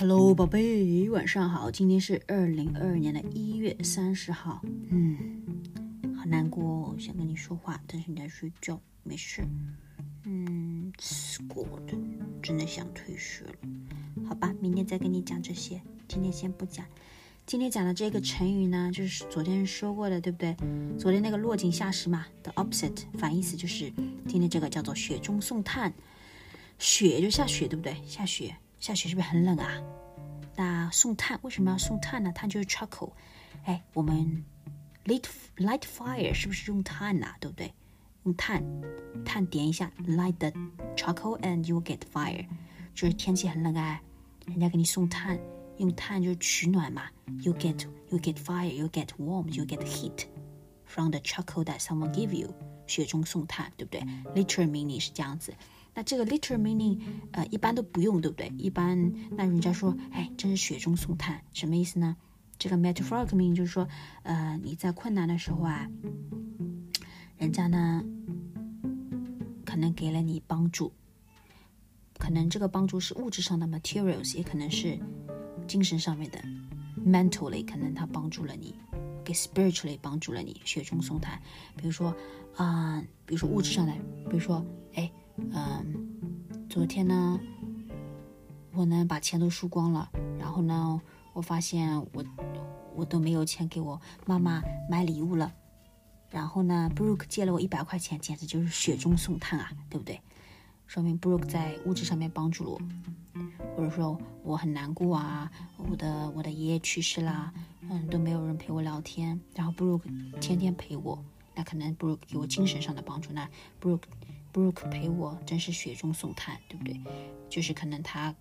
Hello，宝贝，晚上好。今天是二零二二年的一月三十号。嗯，好难过，想跟你说话，但是你在睡觉，没事。嗯，school 的，真的想退学了。好吧，明天再跟你讲这些，今天先不讲。今天讲的这个成语呢，就是昨天说过的，对不对？昨天那个落井下石嘛，the opposite 反义词就是今天这个叫做雪中送炭。雪就下雪，对不对？下雪。下雪是不是很冷啊？那送炭为什么要送炭呢？炭就是 charcoal。哎，我们 light light fire 是不是用炭呐？对不对？用炭，炭点一下，light the charcoal and you get fire。就是天气很冷啊，人家给你送炭，用炭就是取暖嘛。You get you get fire, you get warm, you get heat from the charcoal that someone give you。雪中送炭，对不对？Literal meaning 是这样子。 那这个 literal meaning，呃，一般都不用，对不对？一般那人家说，哎，真是雪中送炭，什么意思呢？这个 metaphorical meaning 就是说，呃，你在困难的时候啊，人家呢可能给了你帮助，可能这个帮助是物质上的 materials，也可能是精神上面的 mentally，可能他帮助了你，给 spiritually 帮助了你，雪中送炭。比如说啊，比如说物质上的，比如说，哎。嗯，昨天呢，我呢把钱都输光了，然后呢，我发现我我都没有钱给我妈妈买礼物了，然后呢，Brooke 借了我一百块钱，简直就是雪中送炭啊，对不对？说明 Brooke 在物质上面帮助了我，或者说我很难过啊，我的我的爷爷去世啦，嗯，都没有人陪我聊天，然后 Brooke 天天陪我，那可能 Brooke 给我精神上的帮助，那 Brooke。Brooke 陪我，真是雪中送炭，对不对？就是可能他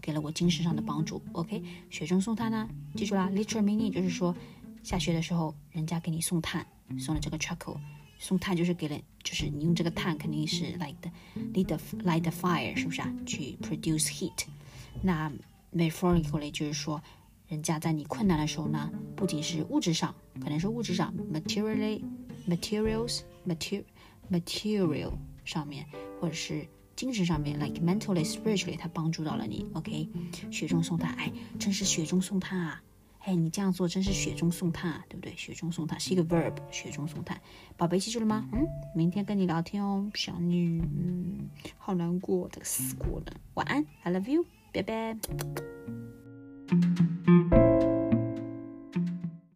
给了我精神上的帮助。OK，雪中送炭呢，记住啦，literal meaning 就是说下雪的时候，人家给你送炭，送了这个 charcoal，送炭就是给了，就是你用这个炭肯定是 like the light the light the fire，是不是啊？去 produce heat。那 metaphorically 就是说，人家在你困难的时候呢，不仅是物质上，可能是物质上 materially materials material material。上面，或者是精神上面，like mentally, spiritually，他帮助到了你。OK，雪中送炭，哎，真是雪中送炭啊！哎，你这样做真是雪中送炭啊，对不对？雪中送炭是一个 verb，雪中送炭，宝贝记住了吗？嗯，明天跟你聊天哦，想你，嗯，好难过，这个死过了。晚安，I love you，拜拜。